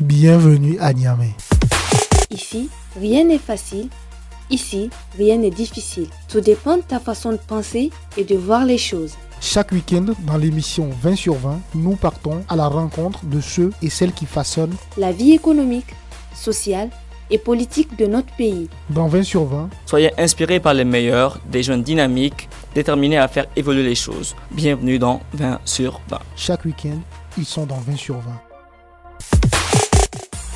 Bienvenue à Niamey. Ici, rien n'est facile. Ici, rien n'est difficile. Tout dépend de ta façon de penser et de voir les choses. Chaque week-end, dans l'émission 20 sur 20, nous partons à la rencontre de ceux et celles qui façonnent la vie économique, sociale et politique de notre pays. Dans 20 sur 20, soyez inspirés par les meilleurs, des jeunes dynamiques, déterminés à faire évoluer les choses. Bienvenue dans 20 sur 20. Chaque week-end, ils sont dans 20 sur 20.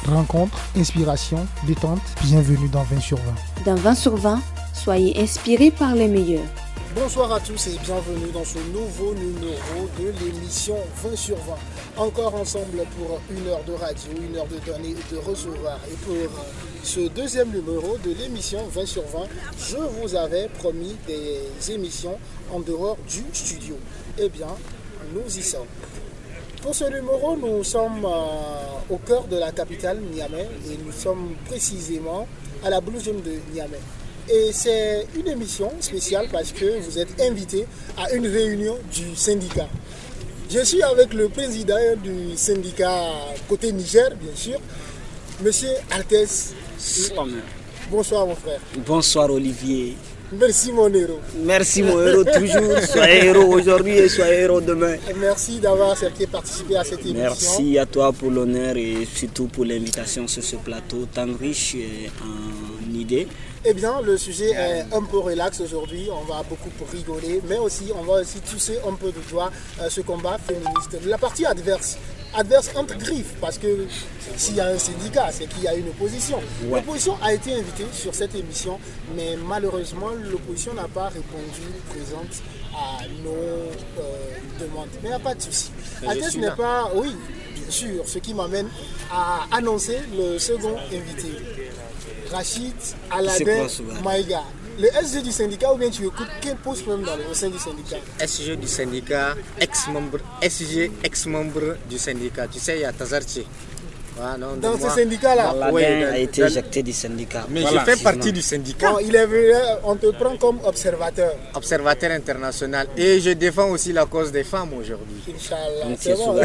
Rencontre, inspiration, détente, bienvenue dans 20 sur 20. Dans 20 sur 20, soyez inspirés par les meilleurs. Bonsoir à tous et bienvenue dans ce nouveau numéro de l'émission 20 sur 20. Encore ensemble pour une heure de radio, une heure de donner et de recevoir. Et pour ce deuxième numéro de l'émission 20 sur 20, je vous avais promis des émissions en dehors du studio. Eh bien, nous y sommes. Pour ce numéro, nous sommes euh, au cœur de la capitale Niamey et nous sommes précisément à la Blue Zone de Niamey. Et c'est une émission spéciale parce que vous êtes invité à une réunion du syndicat. Je suis avec le président du syndicat côté Niger, bien sûr, Monsieur Altès. Bonsoir mon frère. Bonsoir Olivier. Merci mon héros. Merci mon héros toujours. Soyez héros aujourd'hui et soyez héros demain. Merci d'avoir accepté de participer à cette émission. Merci à toi pour l'honneur et surtout pour l'invitation sur ce plateau tant riche en idées. Eh bien, le sujet est un peu relax aujourd'hui. On va beaucoup rigoler, mais aussi on va aussi toucher un peu de joie ce combat féministe. La partie adverse, adverse entre griffes, parce que s'il y a un syndicat, c'est qu'il y a une opposition. L'opposition a été invitée sur cette émission, mais malheureusement, l'opposition n'a pas répondu présente à nos euh, demandes. Mais il n'y a pas de souci. Adès n'est pas. Oui, bien sûr, ce qui m'amène à annoncer le second invité. Rachid Aladin Maïga. Le SG du syndicat ou bien tu écoutes quel poste même dans le, au sein du syndicat? SG du syndicat, ex-membre, SG ex-membre du syndicat. Tu sais, il y a Tazarchi. dans ce syndicat-là Oui, il a été éjecté du syndicat. Mais je fais partie du syndicat. il est on te prend comme observateur. Observateur international. Et je défends aussi la cause des femmes aujourd'hui. Inch'Allah. C'est bon,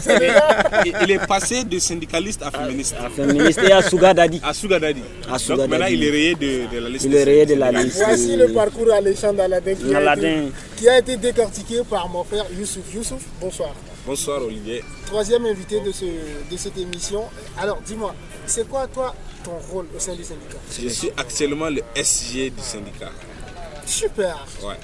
c'est bon. il est passé de syndicaliste à féministe. À, féministe et à Sougadadi. À Sougadadi. Donc maintenant, il est rayé de, de la liste. Il est rayé de la liste. Voici le parcours alléchant d'Aladin qui, qui, a été décortiqué par mon frère Youssouf. Youssouf, bonsoir. Bonsoir Olivier. Troisième invité de, ce, de cette émission. Alors dis-moi, c'est quoi toi ton rôle au sein du syndicat? Je suis actuellement le SG du syndicat. Super. Ouais.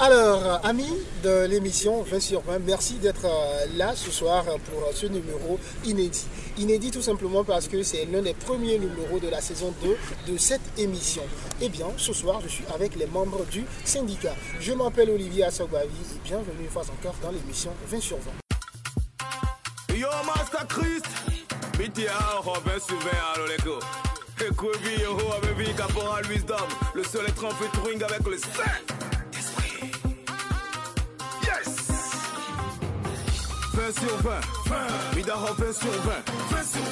Alors, amis de l'émission 20 sur 20, merci d'être euh, là ce soir pour ce numéro inédit. Inédit tout simplement parce que c'est l'un des premiers numéros de la saison 2 de cette émission. Eh bien, ce soir, je suis avec les membres du syndicat. Je m'appelle Olivier Assogbavi et bienvenue une fois encore dans l'émission 20 sur 20. Yo, Master Christ. BTA, Robin Souverain, allo les gars. Écoutez, yo, avec Caporal Wisdom. Le seul être en avec le Saint-Esprit. Yes! 20 sur 20. 20. Midaro 20 sur 20. 20 sur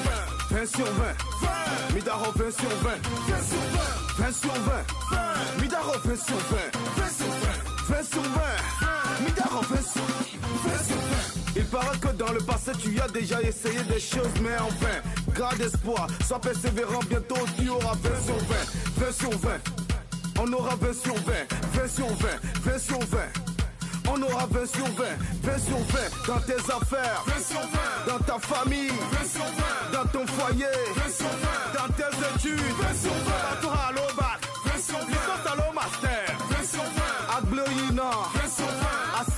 20. 20 sur 20. 20. Midaro 20 sur 20. 20 sur 20. 20 sur 20. 20. Midaro 20 sur 20. 20 sur 20. 20 sur 20. Midaro 20 sur 20 sur 20. Il paraît que dans le passé tu as déjà essayé des choses mais enfin Garde espoir, sois persévérant bientôt tu auras 20 sur 20 20 sur 20 On aura 20 sur 20 20 sur 20 20 sur 20 on aura 20 sur 20, 20 sur 20 dans tes affaires, 20 sur 20 dans ta famille, 20 sur 20 dans ton foyer, 20 sur 20 dans tes études, 20 sur 20 dans ton bac, 20 sur 20 dans ta master, 20 sur 20 Agloïna,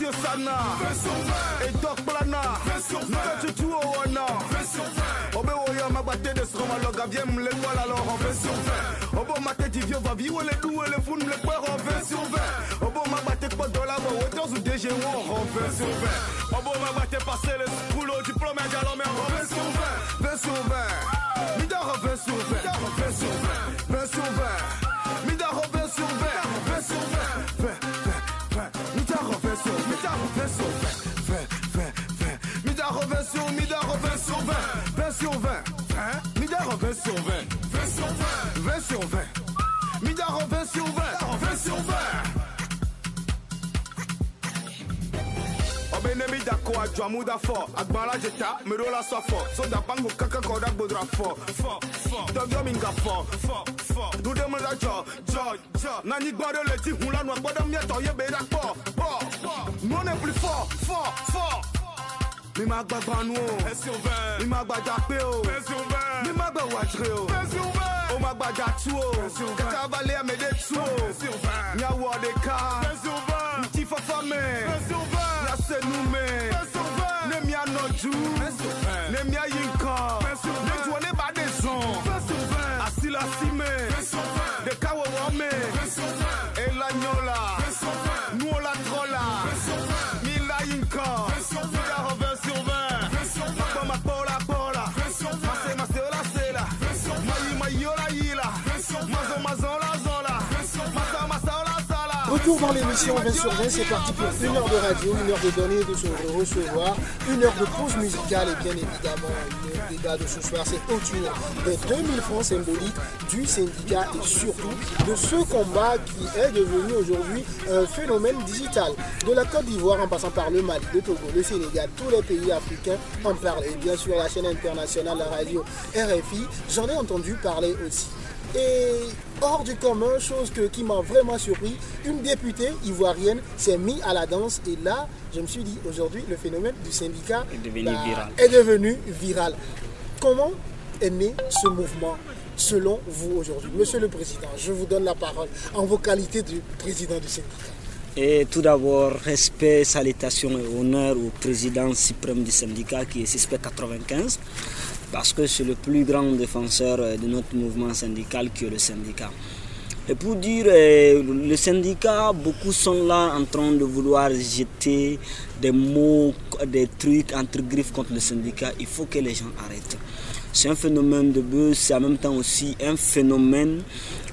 20 sur 20 Assio Sana, 20 sur 20 et Doc Plana, 20 sur 20 Tutu Owana, 20 sur 20 Obe Oya Magbate de Sromaloga, viens me l'étoile alors en 20 sur 20 Obo Mate Divio va vivre les et les fous, les peurs en 20 sur 20 Obo pas de la voix, autant ou DG 20 sur 20 Obo Magbate passer les coulots, diplôme et galon, mais en 20 sur 20 20 sur 20 Midar 20 sur 20 20 sur 20 sur 20 20 sur 20 20 sur 20 Midar 20 sur 20 20 sur 20 Oh ben dako adwo amuda fɔ agbala dzeta meɖo la sɔ fɔ soda pango kaka mi nga la nanyigba ɖe le ti hu la ye be fɔ mi ma gbagba nu o mi ma gbadza pe o mi ma gbe wadzre o o ma gbadza tu o kaka va lé ame ɖe tu o miawɔ ɖeka ŋuti fafa me. Miase nu me. Ne mianɔ du ne Retour dans l'émission 20 sur 20, c'est parti pour une heure de radio, une heure de données, de se recevoir, une heure de pause musicale et bien évidemment le débat de ce soir c'est autour des 2000 francs symboliques du syndicat et surtout de ce combat qui est devenu aujourd'hui un phénomène digital. De la Côte d'Ivoire en passant par le Mali, le Togo, le Sénégal, tous les pays africains en parlent et bien sûr la chaîne internationale, la radio RFI, j'en ai entendu parler aussi. Et hors du commun, chose que, qui m'a vraiment surpris, une députée ivoirienne s'est mise à la danse et là, je me suis dit, aujourd'hui, le phénomène du syndicat Est devenu bah, viral. est devenu viral. Comment est né ce mouvement selon vous aujourd'hui? Monsieur le Président, je vous donne la parole en vos qualités de président du syndicat. Et tout d'abord, respect, salutation et honneur au président suprême du syndicat qui est suspect 95, parce que c'est le plus grand défenseur euh, de notre mouvement syndical qui est le syndicat. Et pour dire, euh, le syndicat, beaucoup sont là en train de vouloir jeter des mots, des trucs entre griffes contre le syndicat. Il faut que les gens arrêtent. C'est un phénomène de buzz, c'est en même temps aussi un phénomène,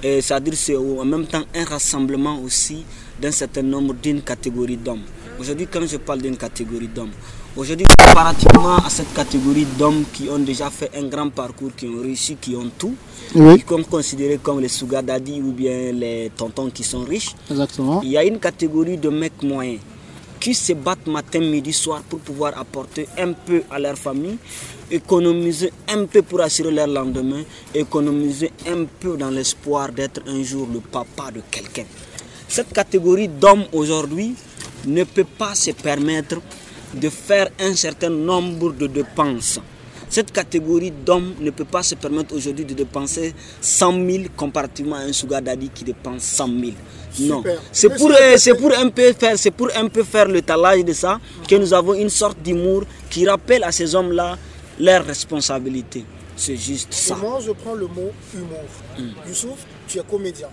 c'est-à-dire c'est en même temps un rassemblement aussi d'un certain nombre d'une catégorie d'hommes. Aujourd'hui, quand je parle d'une catégorie d'hommes, aujourd'hui, comparativement à cette catégorie d'hommes qui ont déjà fait un grand parcours, qui ont réussi, qui ont tout, qui sont considérés comme les sugar daddy ou bien les tontons qui sont riches, Exactement. il y a une catégorie de mecs moyens qui se battent matin, midi, soir pour pouvoir apporter un peu à leur famille, économiser un peu pour assurer leur lendemain, économiser un peu dans l'espoir d'être un jour le papa de quelqu'un. Cette catégorie d'hommes aujourd'hui ne peut pas se permettre de faire un certain nombre de dépenses. Cette catégorie d'hommes ne peut pas se permettre aujourd'hui de dépenser 100 000 comparativement à un sugar daddy qui dépense 100 000. Non, c'est pour, euh, c'est pour un peu faire, c'est pour un peu faire le talage de ça que nous avons une sorte d'humour qui rappelle à ces hommes-là leurs responsabilités. C'est juste Et ça. moi, je prends le mot humour. Youssouf, tu es comédien.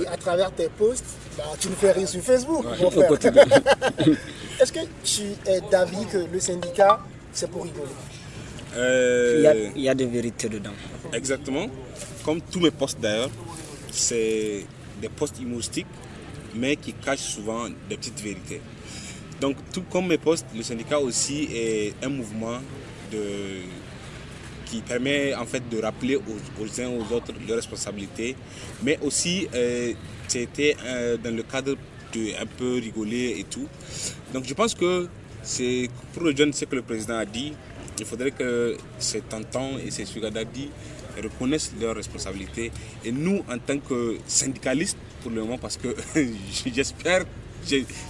Et à travers tes posts, bah, tu nous fais rire sur Facebook. mon frère. Est-ce que tu es d'avis que le syndicat, c'est pour rigoler? Euh, Il y, a, il y a de vérité dedans. Exactement. Comme tous mes postes d'ailleurs, c'est des postes humoristiques, mais qui cachent souvent des petites vérités. Donc, tout comme mes postes, le syndicat aussi est un mouvement de, qui permet en fait de rappeler aux, aux uns aux autres leurs responsabilités, mais aussi euh, c'était euh, dans le cadre de un peu rigoler et tout. Donc, je pense que c'est pour le jeune, ce que le président a dit, il faudrait que ces tantons et ces sugar daddy reconnaissent leurs responsabilités. Et nous, en tant que syndicalistes, pour le moment, parce que j'espère,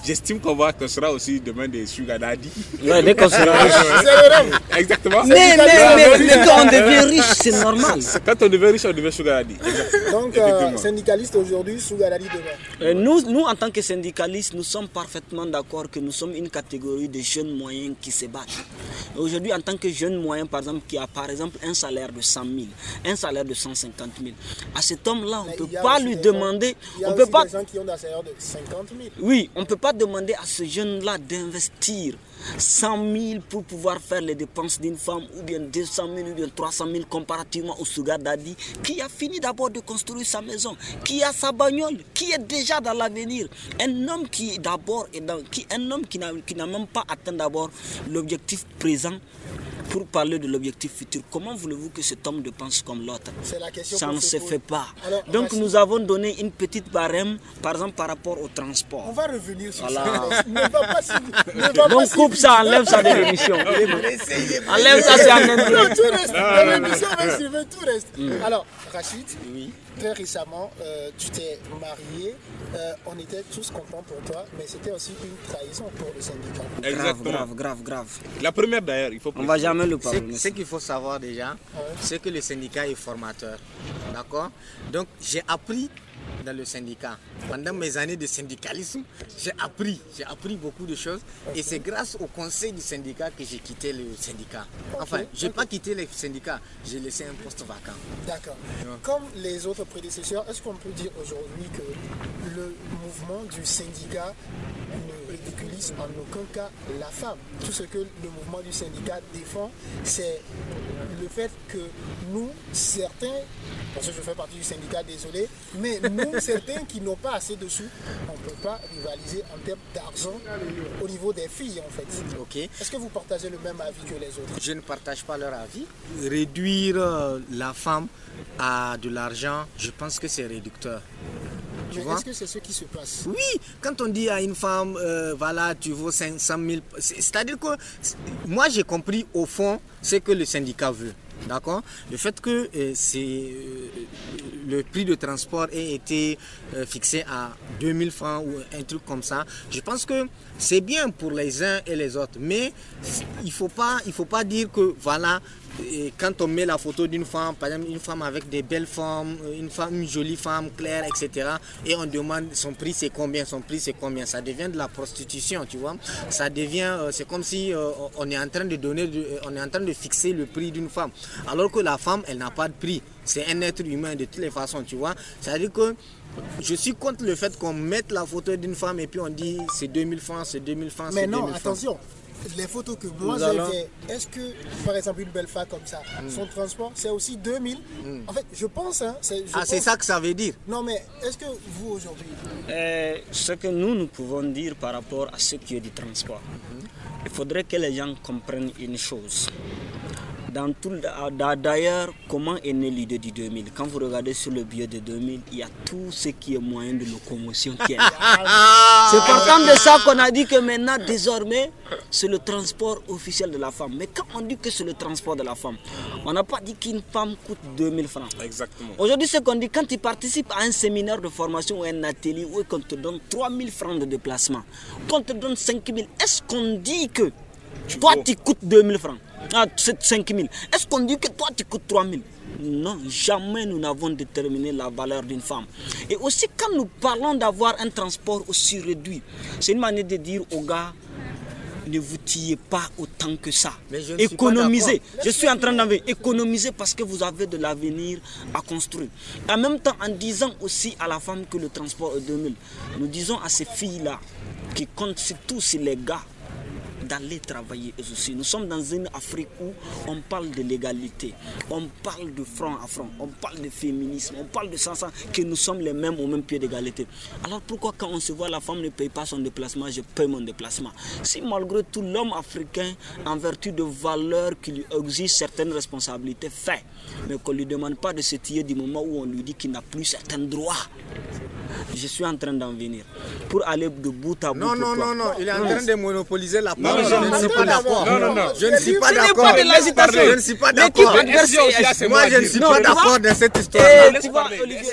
j'estime qu'on va, qu'on sera aussi demain des sugar daddy. Ouais, dès qu'on sera riche. C'est le rêve. Exactement. Mais, mais, mais, mais quand on devient riche, c'est normal. Quand on devient riche, on devient sugar daddy. Exactement. Donc, euh, syndicaliste aujourd'hui, Sougadali demain. Euh, Nous, nous, en tant que syndicalistes, nous sommes parfaitement d'accord que nous sommes une catégorie de jeunes moyens qui se battent. Aujourd'hui, en tant que jeune moyen, par exemple, qui a par exemple un salaire de 100 000, un salaire de 150 000, à cet homme-là, on ne peut il y a pas aussi lui demander, Il y a on peut pas des gens qui ont des salaires de 50 000. Oui, on ne peut pas demander à ce jeune-là d'investir 100 000 pour pouvoir faire les dépenses d'une femme, ou bien 200 000, ou bien 300 000 comparativement au Sugar Daddy, qui a fini d'abord de construire sa maison, qui a sa bagnole, qui est déjà dans l'avenir. Un homme qui d'abord qui, un homme qui n'a même pas atteint d'abord l'objectif présent pour parler de l'objectif futur, comment voulez-vous que cet homme ne pense comme l'autre? C'est la question Ça ne se fait pas. Alors, Donc nous avons donné une petite barème, par exemple par rapport au transport. On va revenir sur Voilà. ça. Ne va pas si- ne va pas Donc coupe ça, enlève ça de l'émission. Enlève ça, c'est en tout reste. Dans l'émission, va suivre, tout reste. Mm. Alors, Rachid, très récemment, euh, tu t'es marié. Euh, on était tous contents pour toi, mais c'était aussi une trahison pour le syndicat. Grave, Exactement. grave, grave, grave. La première d'ailleurs, il faut On va jamais le parler. Ce ce qu'il faut savoir déjà, c'est que le syndicat est formateur. D'accord? Donc j'ai appris dans le syndicat. Pendant mes années de syndicalisme, j'ai appris, j'ai appris beaucoup de choses. Et c'est grâce au conseil du syndicat que j'ai quitté le syndicat. Enfin, je n'ai pas quitté le syndicat, j'ai laissé un poste vacant. D'accord. Comme les autres prédécesseurs, est-ce qu'on peut dire aujourd'hui que le mouvement du syndicat ne ridiculise en aucun cas la femme Tout ce que le mouvement du syndicat défend, c'est le fait que nous, certains, parce que je fais partie du syndicat, désolé, mais nous, certains qui n'ont pas assez de sous, on ne peut pas rivaliser en termes d'argent au niveau des filles, en fait. Ok Est-ce que vous partagez le même avis que les autres? Je ne partage pas leur avis. Réduire euh, la femme à de l'argent, je pense que c'est réducteur. Tu Mais est-ce que c'est ce qui se passe Oui, quand on dit à une femme, euh, voilà, tu vaux 500 000, c'est- c'est-à-dire que moi j'ai compris au fond ce que le syndicat veut. D'accord? Le fait que euh, c'est, euh, le prix de transport ait été fixé à 2000 francs ou un truc comme ça, je pense que c'est bien pour les uns et les autres. Mais il ne faut, pas- dire que voilà, et quand on met la photo d'une femme, par exemple une femme avec des belles formes, une femme, une jolie femme claire, etc. Et on demande son prix c'est combien, son prix c'est combien. Ça devient de la prostitution, tu vois. Ça devient, euh, c'est comme si euh, on est en de donner, euh, on est en train de fixer le prix d'une femme. Alors que la femme, elle n'a pas de prix. C'est un être humain de toutes les façons, tu vois. C'est-à-dire que je suis contre le fait qu'on mette la photo d'une femme et puis on dit c'est 2000 francs, c'est 2000 francs, c'est Mais 2000 non, francs. attention. Les photos que moi j'ai fait, est-ce que, par exemple, une belle femme comme ça, son transport, c'est aussi 2000 En fait, je pense. Hein, je Hmm. Ah, c'est ça que ça veut dire. Non, mais est-ce que vous aujourd'hui, Euh, ce que nous, nous pouvons dire par rapport à ce qui est du transport, il faudrait que les gens comprennent une chose. Dans tout, d'a- D'ailleurs, comment est née l'idée du 2000 Quand vous regardez sur le billet de 2000, il y a tout ce qui est moyen de locomotion qui est là. C'est partant de ça qu'on a dit que maintenant, désormais, c'est le transport officiel de la femme. Mais quand on dit que c'est le transport de la femme, on n'a pas dit qu'une femme coûte 2000 francs. Exactement. Aujourd'hui, ce qu'on dit, quand tu participes à un séminaire de formation ou un atelier où on te donne 3000 francs de déplacement, qu'on te donne 5000, est-ce qu'on dit que toi tu coûtes 2000 francs? Ah, c'est 5000. Est-ce qu'on dit que toi tu coûtes 3000 Non, jamais nous n'avons déterminé la valeur d'une femme. Et aussi, quand nous parlons d'avoir un transport aussi réduit, c'est une manière de dire aux gars, ne vous tuez pas autant que ça. Économisez. Je suis en train d'enlever. Économisez parce que vous avez de l'avenir à construire. En même temps, en disant aussi à la femme que le transport est 2000, nous disons à ces filles-là qui comptent surtout sur les gars d'aller travailler aussi. Nous sommes dans une Afrique où on parle de l'égalité, on parle de front à front, on parle de féminisme, on parle de ça, que nous sommes les mêmes au même pied d'égalité. Alors pourquoi quand on se voit la femme ne paye pas son déplacement, je paye mon déplacement? Si malgré tout l'homme africain, en vertu de valeurs qui lui exigent certaines responsabilités, fait, mais qu'on ne lui demande pas de se tirer du moment où on lui dit qu'il n'a plus certains droits. Je suis en train d'en venir. Pour aller de bout à bout. Non, non, non, non, il est en train de monopoliser la parole. non, je non, ne suis non, pas d'accord. non, non, non. Je ne suis pas d'accord. Je ne suis pas d'accord. Moi, je ne suis pas d'accord dans cette Et histoire. tu vois. Olivier,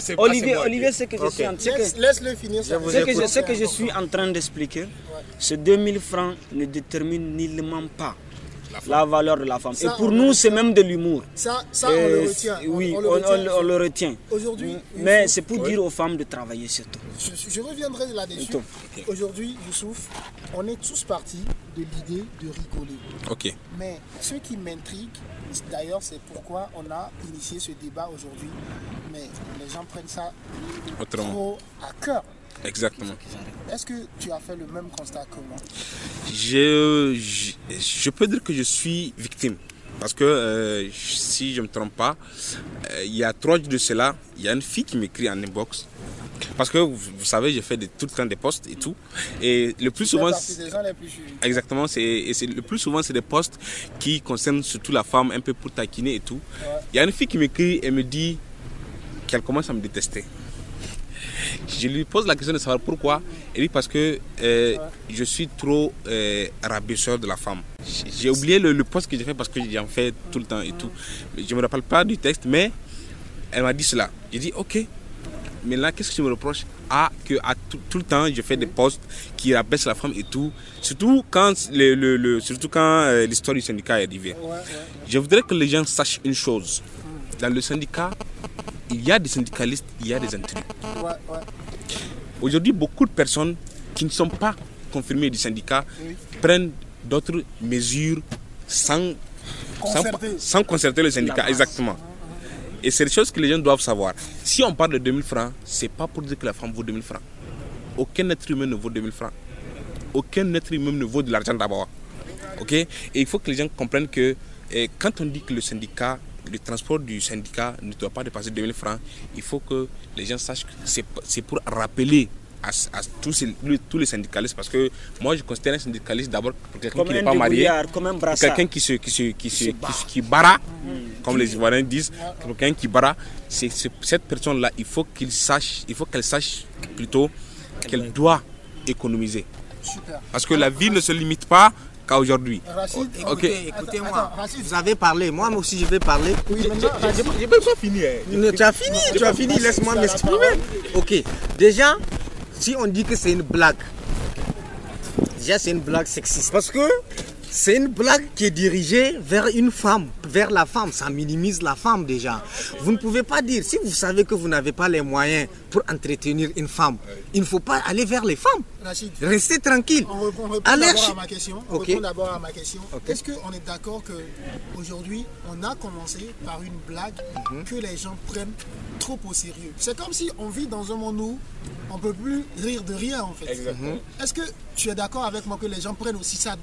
ses Olivier, Olivier, ce que je suis en Laisse- Laisse-le finir. ce que je suis en train d'expliquer, ce 2000 francs ne détermine nullement pas la valeur de la femme. Ça, Et pour nous, c'est même de l'humour. Ça, ça on le retient. Oui, on, on, le retient. on- on le retient. Aujourd'hui, Mais Youssouf, c'est pour dire aux femmes de travailler surtout. je, je reviendrai là-dessus. Attends. Aujourd'hui, Youssouf, on est tous partis de l'idée de rigoler. Ok. Mais ce qui m'intrigue, d'ailleurs, c'est pourquoi on a initié ce débat aujourd'hui. Mais les gens prennent ça Autrement. trop à cœur. Exactement. Est-ce que tu as fait le même constat que moi? Je, je, je peux dire que je suis victime. Parce que euh, si je ne me trompe pas, euh, il y a trois jours de cela, il y a une fille qui m'écrit en inbox. Parce que vous, vous savez, j'ai fait de, tout le temps des posts et tout. Et le plus souvent. des gens les plus. Exactement, c'est, et c'est, le plus souvent, c'est des posts qui concernent surtout la femme, un peu pour taquiner et tout. Il y a une fille qui m'écrit et me dit qu'elle commence à me détester. Je lui pose la question de savoir pourquoi. Elle dit parce que euh, je suis trop euh, rabaisseur de la femme. J'ai oublié le, le post que j'ai fait parce que j'en fais tout le temps et tout. Je ne me rappelle pas du texte, mais elle m'a dit cela. J'ai dit ok. Mais là, qu'est-ce que je me reproche? Ah, que à tout, tout le temps, je fais des posts qui rabaissent la femme et tout. Surtout quand le, le- le- surtout quand euh, l'histoire du syndicat est arrivée. Je voudrais que les gens sachent une chose. Dans le syndicat, il y a des syndicalistes, il y a des intrus. Ouais, ouais. Aujourd'hui, beaucoup de personnes qui ne sont pas confirmées du syndicat prennent d'autres mesures sans, sans, Concerter. sans concerter le syndicat. Exactement. Et c'est des choses que les gens doivent savoir. Si on parle de 2000 francs, c'est pas pour dire que la femme vaut 2000 francs. Aucun être humain ne vaut 2000 francs. Aucun être humain ne vaut de l'argent d'abord. Ok? Et il faut que les gens comprennent que eh, quand on dit que le syndicat, le transport du syndicat ne doit pas dépasser 2000 francs, il faut que les gens sachent que c'est pour rappeler à, à tous, les syndicalistes. Parce que moi je considère un syndicaliste d'abord pour quelqu'un qui n'est pas marié, quelqu'un qui se qui se qui se qui, se- qui bara, comme les Ivoiriens disent, quelqu'un qui bara, c'est cette personne là, il faut qu'il sache, il faut qu'elle sache plutôt qu'elle doit économiser. Super. Parce que la vie ne se limite pas qu'à aujourd'hui. Rachid, Ok. Écoutez, écoutez-moi. Vous avez parlé, moi aussi je vais parler. Oui, J'ai même pas fini. Tu as fini, tu as fini, laisse-moi m'exprimer. Ok, déjà, si on dit que c'est une blague, déjà c'est une blague sexiste. Parce que c'est une blague qui est dirigée vers une femme, vers la femme. Ça minimise la femme déjà. Vous ne pouvez pas dire, si vous savez que vous n'avez pas les moyens pour entretenir une femme, il ne faut pas aller vers les femmes. Rachid, Restez tranquille. on répond, d'abord à ma question. On Ok. répond d'abord à ma question. Est-ce qu'on est d'accord que aujourd'hui, on a commencé par une blague Mhm. que les gens prennent trop au sérieux? C'est comme si on vit dans un monde où on peut plus rire de rien en fait. Mhm. Est-ce que tu es d'accord avec moi que les gens prennent aussi ça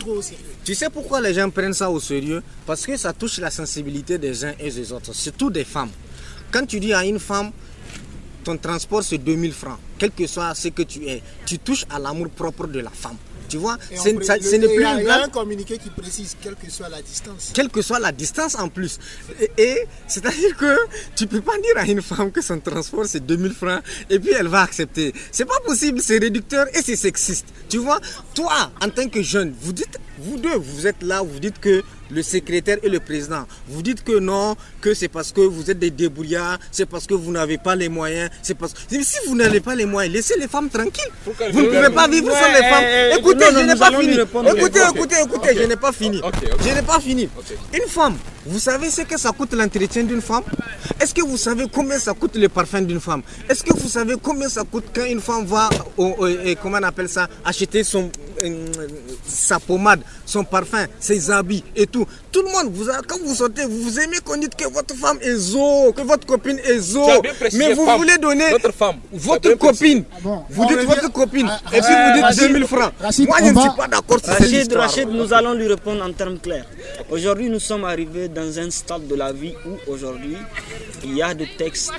trop au sérieux? Tu sais pourquoi les gens prennent ça au sérieux? Parce que ça touche la sensibilité des uns et des autres, surtout des femmes. Quand tu dis à une femme, ton transport c'est 2000 francs, quel que soit ce que tu es, tu touches à l'amour propre de la femme. Tu vois, ce n'est plus une un communiqué qui précise quelle que soit la distance. quelle que soit la distance en plus. Et, et c'est-à-dire que tu peux pas dire à une femme que son transport c'est 2000 francs et puis elle va accepter. C'est pas possible, c'est réducteur et c'est sexiste. Tu vois, toi, en tant que jeune, vous dites, vous deux, vous êtes là, vous dites que le secrétaire et le président, vous dites que non, que c'est parce que vous êtes des débrouillards, c'est parce que vous n'avez pas les moyens, c'est parce que si vous n'avez pas les moyens, laissez les femmes tranquilles. Vous ne pouvez pas vivre sans les femmes. Ouais, Écoutez, non, non, je n'ai pas fini. Écoutez, écoutez, écoutez, je n'ai pas fini. Je n'ai pas fini. Une femme, vous savez ce que ça coûte l'entretien d'une femme? Est-ce que vous savez combien ça coûte le parfum d'une femme? Est-ce que vous savez combien ça coûte quand une femme va, au, au- et comment on appelle ça, acheter son, sa pommade, son parfum, ses habits et tout Tout le monde, vous, quand vous sortez, vous, aimez qu'on dise que votre femme est zo, que votre copine est zo. Mais vous femme. voulez donner Votre femme. As votre copine. bon, Vous dites votre copine. Ah, et puis ah, vous dites Rachid, 2000 francs. Rachid, Moi, je ne suis pas d'accord sur cette Rachid. Rachid, nous allons lui répondre en termes clairs. Aujourd'hui, nous sommes arrivés dans un stade de la vie où aujourd'hui, il y a des textes,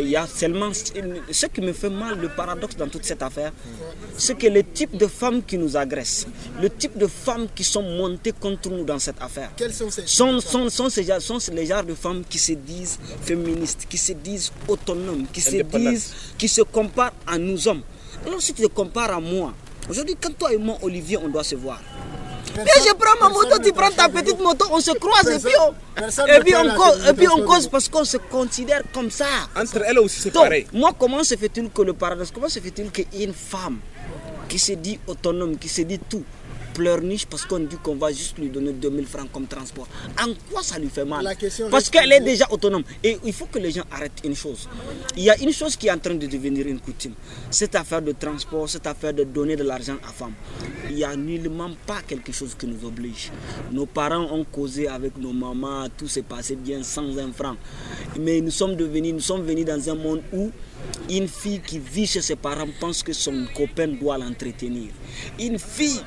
il y a seulement... Ce qui me fait mal, le paradoxe dans toute cette affaire, c'est que le type de femmes qui nous agressent, le type de femmes qui sont montées contre nous dans cette affaire, Quels sont ces sont, sont, sont, ces, genres- sont les genres de femmes qui se disent féministes, qui se disent autonomes, qui se disent, qui se comparent à nous hommes. Alors si tu te compares à moi, aujourd'hui quand toi et moi Olivier on doit se voir. Viens, je prends ma moto, tu prends ta petite moto, on se croise et puis on, Personne et puis on cause, et puis on cause parce qu'on se considère comme ça. Entre elles aussi, c'est pareil. moi, comment se fait-il que le paradoxe, comment se fait-il qu'une femme qui se dit autonome, qui se dit tout, pleurniche parce qu'on dit qu'on va juste lui donner 2000 francs comme transport En quoi ça lui fait mal? La question Parce qu'elle est déjà autonome. Et il faut que les gens arrêtent une chose. Il y a une chose qui est en train de devenir une coutume. Cette affaire de transport, cette affaire de donner de l'argent à femme. Il n'y a nullement pas quelque chose qui nous oblige. Nos parents ont causé avec nos mamans, tout s'est passé bien sans un franc. Mais nous sommes devenus, nous sommes venus dans un monde où une fille qui vit chez ses parents pense que son copain doit l'entretenir. Une fille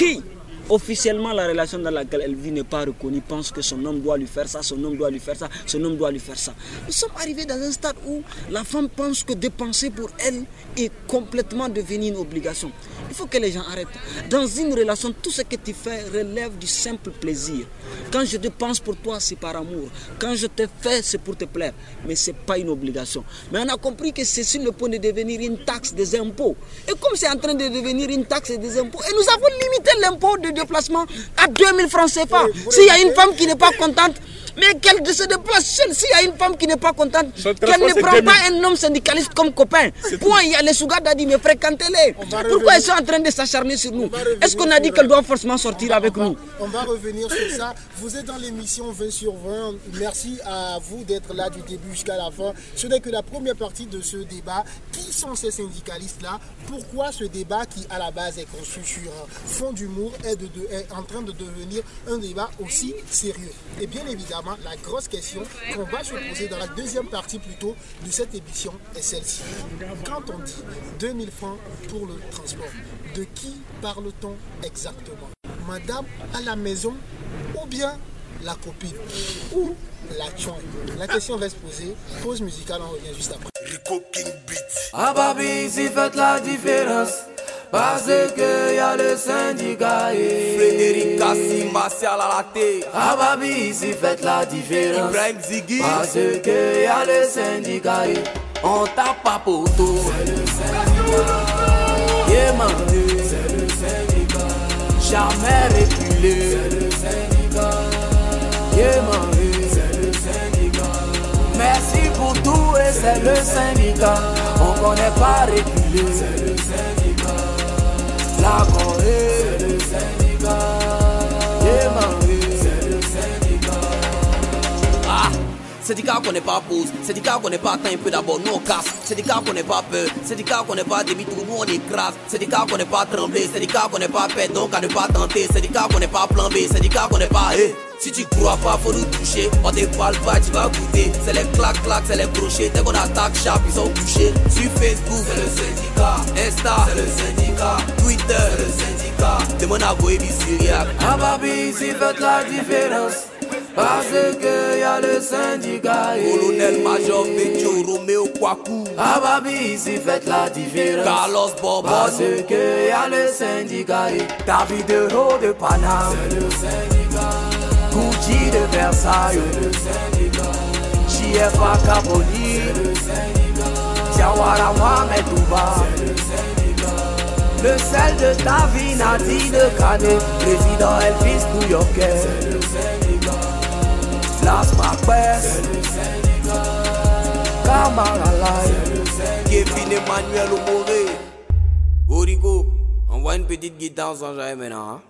qui officiellement la relation dans laquelle elle vit n'est pas reconnue, pense que son homme doit lui faire ça, son homme doit lui faire ça, son homme doit lui faire ça. Nous sommes arrivés dans un stade où la femme pense que dépenser pour elle est complètement devenu une obligation. Il faut que les gens arrêtent. Dans une relation, tout ce que tu fais relève du simple plaisir. Quand je dépense pour toi, c'est par amour. Quand je te fais, c'est pour te plaire. Mais ce n'est pas une obligation. Mais on a compris que c'est sur le point de devenir une taxe des impôts. Et comme c'est en train de devenir une taxe des impôts, et nous avons limité l'impôt de déplacement à 2000 francs CFA. S'il y a une femme qui n'est pas contente, mais qu'elle se déplace seule. S'il y a une femme qui n'est pas contente, qu'elle ne prend pas un homme syndicaliste comme copain. Point, il y a les Sougas dit, mais fréquentez-les. Pourquoi ils sont en train de s'acharner sur nous Est-ce qu'on a dit qu'elle doit forcément sortir avec nous On va revenir sur ça. Vous êtes dans l'émission 20 sur 20. Merci à vous d'être là du début jusqu'à la fin. Ce n'est que la première partie de ce débat. Qui sont ces syndicalistes-là? Pourquoi ce débat qui, à la base, est construit sur un fond d'humour est, est en train de devenir un débat aussi sérieux? Et bien évidemment, la grosse question qu'on va se poser dans la deuxième partie plutôt de cette émission est celle-ci. Quand on dit 2000 francs pour le transport, de qui parle-t-on exactement? Madame à la maison ou bien la copine? Ou la chouin La question reste posée. Pause musicale, on revient juste après. Rico King Beat. Ah baby, si faites la différence. Parce que y a le syndicat et Frédéric Cassim, Martial à la tête. Ah baby, si faites la différence. Ibrahim Ziggy. Parce que y a le syndicat et On tape pas pour tout C'est le syndicat Yeah C'est le syndicat Jamais reculé. C'est le syndicat Yeah C'est le syndicat Merci pour tout et c'est le syndicat. On connaît pas reculé C'est le syndicat la Corée, c'est le. Yeah, man, c'est le syndicat. Ah, qu'on n'est pas pause, syndicat qu'on n'est pas atteint un peu d'abord, nous on casse, syndicat qu'on n'est pas peur, syndicat qu'on n'est pas demi-tour, nous on écrase, syndicat qu'on n'est pas tremblé, syndicat qu'on n'est pas peur, donc à ne pas tenter, syndicat qu'on n'est pas plan B, syndicat qu'on n'est pas hé. Si tu crois pas, faut nous toucher. On dévoile pas, tu vas goûter. C'est les clac clac, c'est les crochets. Dès qu'on attaque, chap, ils sont touchés. Sur Facebook, c'est le syndicat. Insta, c'est le syndicat. Twitter, c'est le syndicat. Demande à Boébi Syriac. Ah, baby, si faites la différence. Parce que y a le syndicat. Colonel Major Betio, Roméo Kwaku. Ah, baby, si faites la différence. Carlos Bobon. Parce que y a le syndicat. David Euro de Paname. C'est le syndicat. De Versailles. JFA syndicat. Tiawara Mohamed. C'est le sel de ta vie, Nati de Canet. Président Elvis New Yorkais. C'est le syndicat. Las Macbeth. C'est le syndicat. Kamala Lai. Kevin Emmanuel Omoré. Origo, envoie une petite guitare sans jamais maintenant. Hein?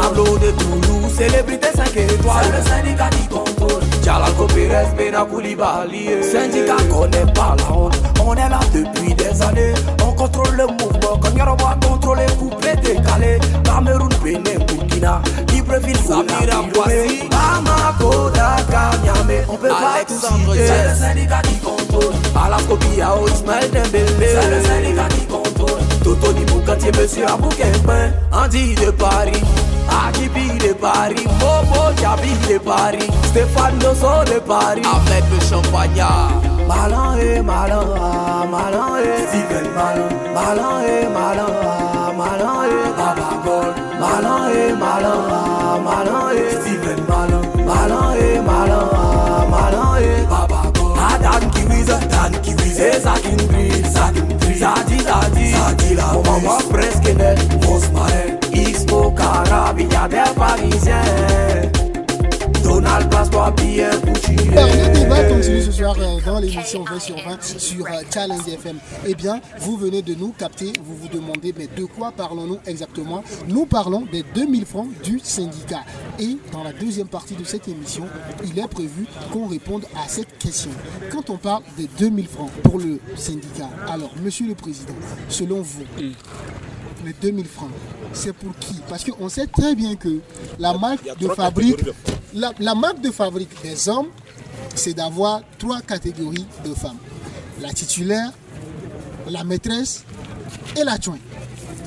Tableau de Toulouse, célébrité 5 étoiles. C'est le syndicat qui contrôle. Pérez, Bena Koulibaly. Syndicat connaît pas la honte. On est là depuis des années. On contrôle le mouvement. Comme Yoruba contrôle les couplets décalés. Cameroun, Bénin, Burkina. Libreville, Samira Boissy. Bamako, Dakar, Niamey. On peut pas tout citer. C'est le syndicat qui contrôle. À la copie, à Ismaël Dembélé. C'est le syndicat qui contrôle. Toto Niboukantier, monsieur Aboukenpin. Andy de Paris. Akibi de Paris. Momo Diaby de Paris. Stéphane Dosso de Paris. Avec le champagnard. Malin et malin, ah, malin et Steven malin, malin et malin, ah, malin et Baba Gold, malin et malin, ah, malin et Steven malin, malin et malin, ah, malin et Baba Gold. Ah, Dan Kiwiz, Dan Zakin Drill, Zakin Drill, Zadi Zadi, Zadi la maman presque net, Bien. Alors, le débat continue ce soir euh, dans l'émission 20 sur 20 sur euh, Challenge FM. Eh bien, vous venez de nous capter, vous vous demandez, mais de quoi parlons-nous exactement? Nous parlons des 2000 francs du syndicat. Et dans la deuxième partie de cette émission, il est prévu qu'on réponde à cette question. Quand on parle des 2000 francs pour le syndicat, alors, monsieur le président, selon vous, les 2000 francs, c'est pour qui? Parce qu'on sait très bien que la marque de fabrique, la, la marque de fabrique des hommes, c'est d'avoir trois catégories de femmes. La titulaire, la maîtresse et la chouin.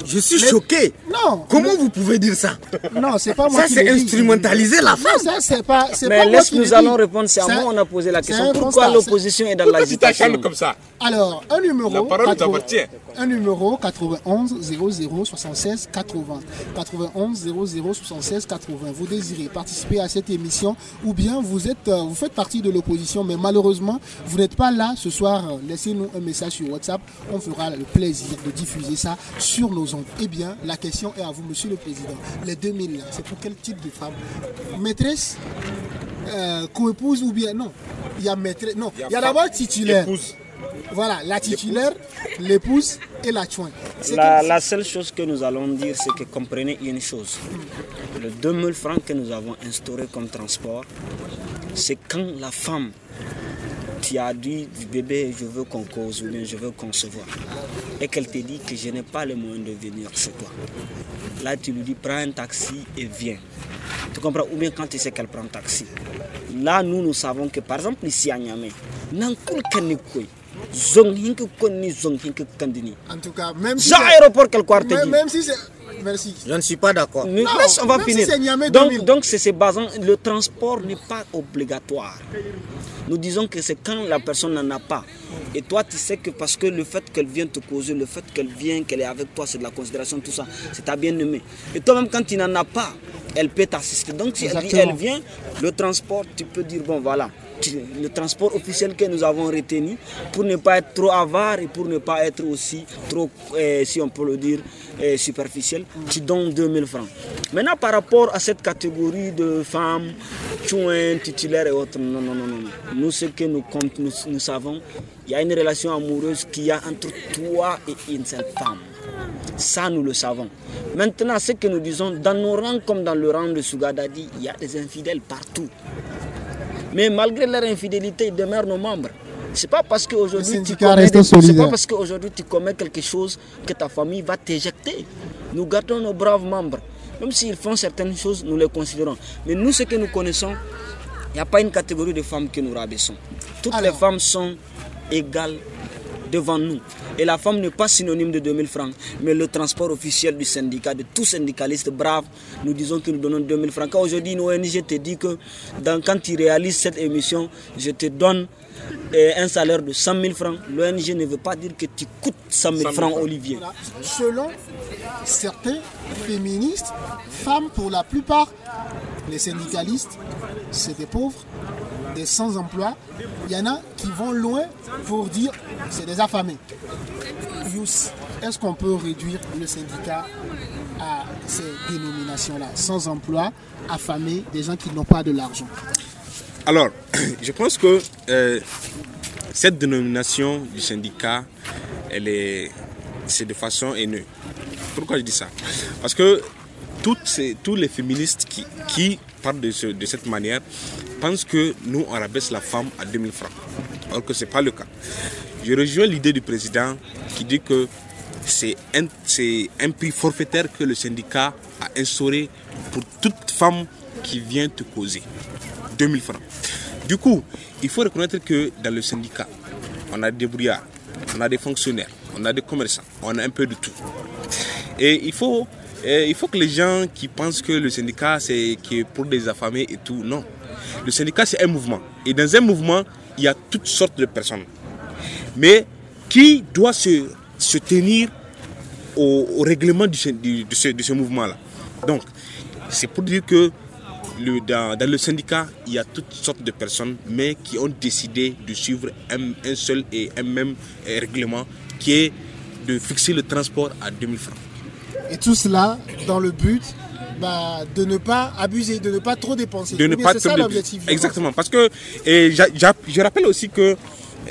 Je suis choqué. Non, Comment vous pouvez dire ça? Non, c'est pas moi Ça, c'est instrumentaliser la Non, femme. ça, c'est pas, c'est Mais pas laisse, nous allons répondre. C'est à moi on a posé la question. Pourquoi l'opposition est dans Pourquoi tu l'agitation comme ça? Alors, un numéro, La parole 80 t'appartient. Un numéro 91 00 76 80. 91 00 76 80. Vous désirez participer à cette émission ou bien vous êtes, euh, vous faites partie de l'opposition, mais malheureusement vous n'êtes pas là ce soir. Laissez-nous un message sur WhatsApp. On fera le plaisir de diffuser ça sur nos ondes. Eh bien, la question est à vous, Monsieur le Président. Les 2000 là, c'est pour quel type de femme? Maîtresse, euh, co-épouse ou bien non? Il y a maîtresse, non. Il y a, d'abord titulaire. épouse. Voilà, la titulaire, l'épouse et la chouin. C'est La, seule chose que nous allons dire, c'est que comprenez une chose. Le 2000 francs que nous avons instauré comme transport, c'est quand la femme tu as dit bébé je veux qu'on cause ou bien je veux concevoir et qu'elle te dit que je n'ai pas les moyens de venir chez toi. Là tu lui dis prends un taxi et viens. Tu comprends? Ou bien quand tu sais qu'elle prend un taxi. Là nous nous savons que par exemple ici à Niamey, zong hinke konni zong hinke kandini. En tout cas, même si aéroport quelque part te même, dit. même si c'est. Merci. Je ne suis pas d'accord. Mais Non, laisse, on va même si finir. c'est Niamey donc, 2000. donc c'est se basant, le transport n'est pas obligatoire. Nous disons que c'est quand la personne n'en a pas. Et toi, tu sais que parce que le fait qu'elle vienne te causer, le fait qu'elle vienne, qu'elle est avec toi, c'est de la considération, tout ça, c'est ta bien-aimée. Et toi-même, quand tu n'en as pas, elle peut t'assister. Donc, si elle, elle vient, le transport, tu peux dire, bon, voilà, le transport officiel que nous avons retenu pour ne pas être trop avare et pour ne pas être aussi trop, euh, si on peut le dire, euh, superficiel, tu donnes 2000 francs. Maintenant, par rapport à cette catégorie de femmes, chouins, titulaires et autres, non, non, non, non. Nous, ce que nous, nous, nous savons, il y a une relation amoureuse qu'il y a entre toi et une seule femme. Ça, nous le savons. Maintenant, ce que nous disons, dans nos rangs comme dans le rang de Sougadadi, il y a des infidèles partout. Mais malgré leur infidélité, ils demeurent nos membres. C'est pas parce qu'aujourd'hui tu commets pas parce qu'aujourd'hui tu commets quelque chose que ta famille va t'éjecter. Nous gardons nos braves membres. Même s'ils font certaines choses, nous les considérons. Mais nous, ce que nous connaissons, il n'y a pas une catégorie de femmes que nous rabaissons. Toutes Alors. les femmes sont égales devant nous. Et la femme n'est pas synonyme de 2000 francs, mais le transport officiel du syndicat, de tout syndicaliste brave, nous disons que nous donnons 2000 francs. Quand aujourd'hui une ONG te dit que dans- quand tu réalises cette émission, je te donne euh, un salaire de 100 000 francs, l'ONG ne veut pas dire que tu coûtes 100 000 francs, Olivier. Voilà. Selon certains féministes, femmes pour la plupart, les syndicalistes, c'est des pauvres, des sans-emploi. Il y en a qui vont loin pour dire c'est des affamés. Est-ce qu'on peut réduire le syndicat à ces dénominations-là? Sans emploi, affamés, des gens qui n'ont pas de l'argent. Alors, je pense que euh, cette dénomination du syndicat, elle est, c'est de façon haineuse. Pourquoi je dis ça? Parce que tous les féministes qui parlent de, ce- de cette manière pensent que nous, on rabaisse la femme à 2000 francs. Alors que ce n'est pas le cas. Je rejoins l'idée du président qui dit que c'est un, un prix forfaitaire que le syndicat a instauré pour toute femme qui vient te causer. 2000 francs. Du coup, il faut reconnaître que dans le syndicat, on a des brouillards, on a des fonctionnaires, on a des commerçants, on a un peu de tout. Et il faut, euh, il faut que les gens qui pensent que le syndicat c'est pour des affamés et tout, non. Le syndicat c'est un mouvement. Et dans un mouvement, il y a toutes sortes de personnes. Mais qui doit se, tenir au, règlement de ce, mouvement-là? Donc, c'est pour dire que dans le syndicat, il y a toutes sortes de personnes, mais qui ont décidé de suivre un, un seul et un même euh, règlement, qui est de fixer le transport à 2000 francs. Et tout cela dans le but bah, de ne pas abuser, de ne pas trop dépenser. de ne pas c'est ça l'objectif. je Exactement, parce que et je rappelle aussi que